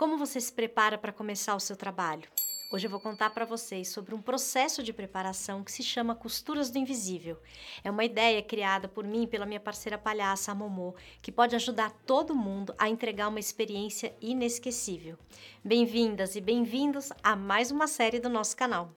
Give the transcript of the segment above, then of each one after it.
Como você se prepara para começar o seu trabalho? Hoje eu vou contar para vocês sobre um processo de preparação que se chama Costuras do Invisível. É uma ideia criada por mim e pela minha parceira palhaça, a Momô, que pode ajudar todo mundo a entregar uma experiência inesquecível. Bem-vindas e bem-vindos a mais uma série do nosso canal.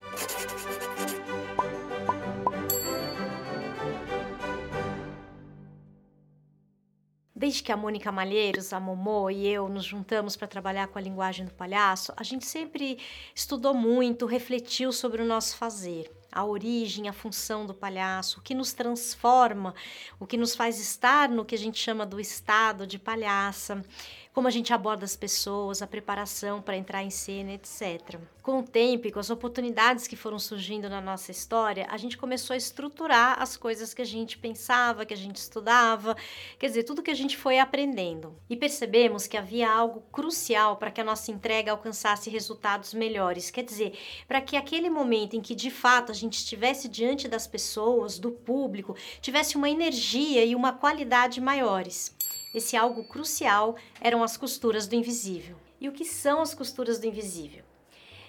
Desde que a Mônica Malheiros, a Momô e eu nos juntamos para trabalhar com a linguagem do palhaço, a gente sempre estudou muito, refletiu sobre o nosso fazer a origem, a função do palhaço, o que nos transforma, o que nos faz estar no que a gente chama do estado de palhaça como a gente aborda as pessoas, a preparação para entrar em cena, etc. Com o tempo e com as oportunidades que foram surgindo na nossa história, a gente começou a estruturar as coisas que a gente pensava, que a gente estudava, quer dizer, tudo que a gente foi aprendendo. E percebemos que havia algo crucial para que a nossa entrega alcançasse resultados melhores, quer dizer, para que aquele momento em que de fato a gente estivesse diante das pessoas, do público, tivesse uma energia e uma qualidade maiores. Esse algo crucial eram as costuras do invisível. E o que são as costuras do invisível?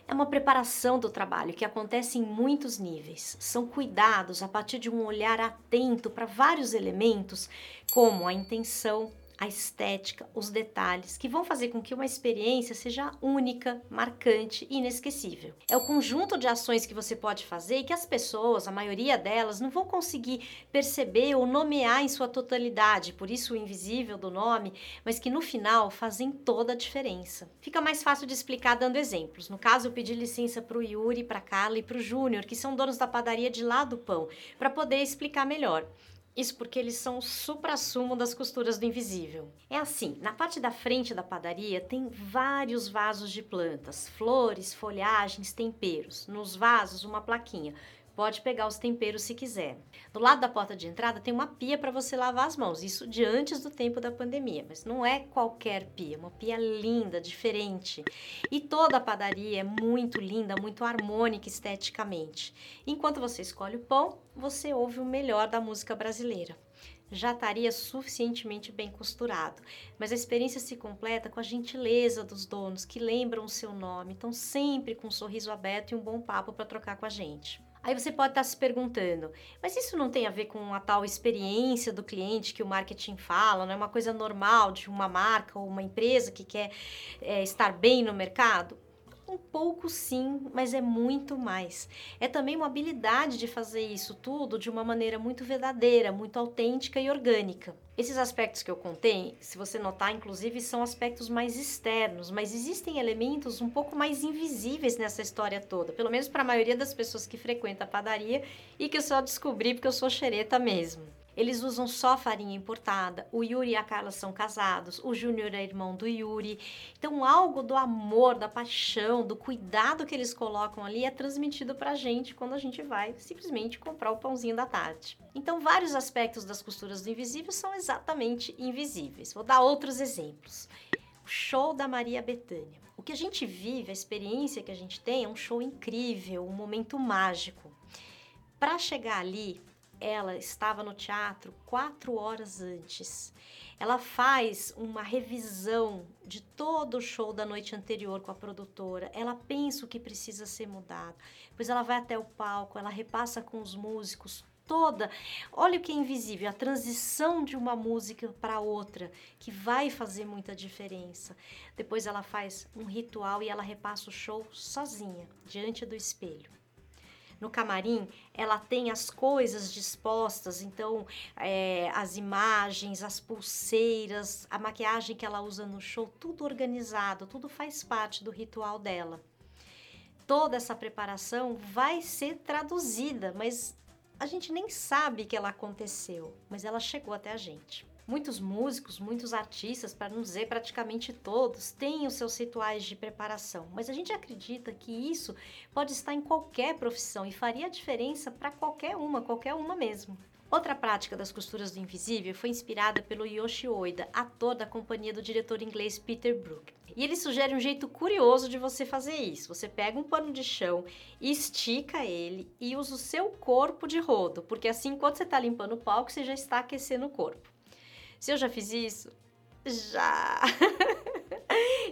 É uma preparação do trabalho que acontece em muitos níveis. São cuidados a partir de um olhar atento para vários elementos, como a intenção, a estética, os detalhes, que vão fazer com que uma experiência seja única, marcante e inesquecível. É o conjunto de ações que você pode fazer e que as pessoas, a maioria delas, não vão conseguir perceber ou nomear em sua totalidade, por isso o invisível do nome, mas que no final fazem toda a diferença. Fica mais fácil de explicar dando exemplos. No caso, eu pedi licença para o Yuri, para Carla e para o Júnior, que são donos da padaria de lá do pão, para poder explicar melhor. Isso porque eles são o supra-sumo das costuras do invisível. É assim, na parte da frente da padaria tem vários vasos de plantas, flores, folhagens, temperos. Nos vasos, uma plaquinha pode pegar os temperos se quiser. Do lado da porta de entrada tem uma pia para você lavar as mãos, isso de antes do tempo da pandemia, mas não é qualquer pia, uma pia linda, diferente. E toda a padaria é muito linda, muito harmônica esteticamente. Enquanto você escolhe o pão, você ouve o melhor da música brasileira já estaria suficientemente bem costurado. Mas a experiência se completa com a gentileza dos donos que lembram o seu nome, estão sempre com um sorriso aberto e um bom papo para trocar com a gente. Aí você pode estar se perguntando, mas isso não tem a ver com a tal experiência do cliente que o marketing fala, não é uma coisa normal de uma marca ou uma empresa que quer é, estar bem no mercado? Um pouco sim, mas é muito mais. É também uma habilidade de fazer isso tudo de uma maneira muito verdadeira, muito autêntica e orgânica. Esses aspectos que eu contei, se você notar, inclusive, são aspectos mais externos, mas existem elementos um pouco mais invisíveis nessa história toda, pelo menos para a maioria das pessoas que frequentam a padaria e que eu só descobri porque eu sou xereta mesmo. Eles usam só farinha importada. O Yuri e a Carla são casados. O Júnior é irmão do Yuri. Então, algo do amor, da paixão, do cuidado que eles colocam ali é transmitido pra gente quando a gente vai simplesmente comprar o pãozinho da tarde. Então, vários aspectos das costuras do invisível são exatamente invisíveis. Vou dar outros exemplos. O show da Maria Bethânia. O que a gente vive, a experiência que a gente tem é um show incrível, um momento mágico. Para chegar ali, ela estava no teatro quatro horas antes. Ela faz uma revisão de todo o show da noite anterior com a produtora. Ela pensa o que precisa ser mudado. Depois ela vai até o palco, ela repassa com os músicos toda. Olha o que é invisível, a transição de uma música para outra, que vai fazer muita diferença. Depois ela faz um ritual e ela repassa o show sozinha, diante do espelho no camarim, ela tem as coisas dispostas, então é, as imagens, as pulseiras, a maquiagem que ela usa no show, tudo organizado, tudo faz parte do ritual dela. Toda essa preparação vai ser traduzida, mas a gente nem sabe que ela aconteceu, mas ela chegou até a gente. Muitos músicos, muitos artistas, para não dizer praticamente todos, têm os seus rituais de preparação, mas a gente acredita que isso pode estar em qualquer profissão e faria diferença para qualquer uma, qualquer uma mesmo. Outra prática das costuras do invisível foi inspirada pelo Yoshi Oida, ator da companhia do diretor inglês Peter Brook. E ele sugere um jeito curioso de você fazer isso. Você pega um pano de chão, estica ele e usa o seu corpo de rodo, porque assim, enquanto você está limpando o palco, você já está aquecendo o corpo. Se eu já fiz isso? Já!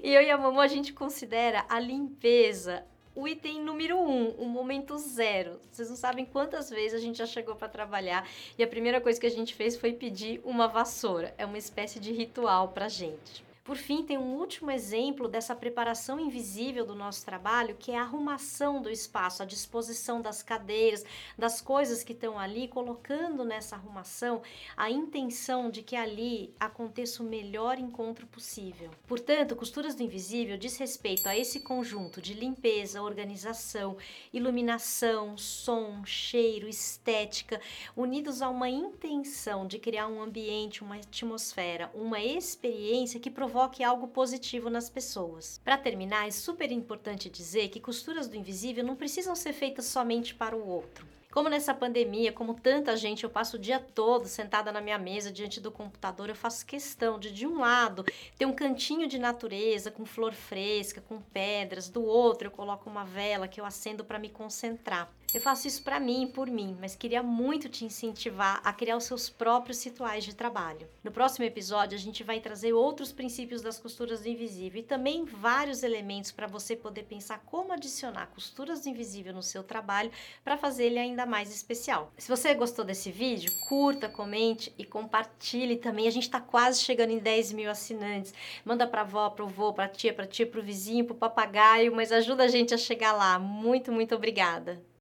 E eu e a mamãe, a gente considera a limpeza o item número um, o momento zero. Vocês não sabem quantas vezes a gente já chegou para trabalhar e a primeira coisa que a gente fez foi pedir uma vassoura. É uma espécie de ritual para gente. Por fim, tem um último exemplo dessa preparação invisível do nosso trabalho, que é a arrumação do espaço, a disposição das cadeiras, das coisas que estão ali, colocando nessa arrumação a intenção de que ali aconteça o melhor encontro possível. Portanto, Costuras do Invisível diz respeito a esse conjunto de limpeza, organização, iluminação, som, cheiro, estética, unidos a uma intenção de criar um ambiente, uma atmosfera, uma experiência que provoca provoque algo positivo nas pessoas. Para terminar, é super importante dizer que costuras do invisível não precisam ser feitas somente para o outro. Como nessa pandemia, como tanta gente, eu passo o dia todo sentada na minha mesa diante do computador, eu faço questão de, de um lado, ter um cantinho de natureza com flor fresca, com pedras, do outro eu coloco uma vela que eu acendo para me concentrar. Eu faço isso para mim e por mim, mas queria muito te incentivar a criar os seus próprios rituais de trabalho. No próximo episódio, a gente vai trazer outros princípios das costuras do invisível e também vários elementos para você poder pensar como adicionar costuras do invisível no seu trabalho para fazer ele ainda mais especial. Se você gostou desse vídeo, curta, comente e compartilhe também. A gente está quase chegando em 10 mil assinantes. Manda para avó, para o vô, para tia, para tia, para o vizinho, para o papagaio, mas ajuda a gente a chegar lá. Muito, muito obrigada.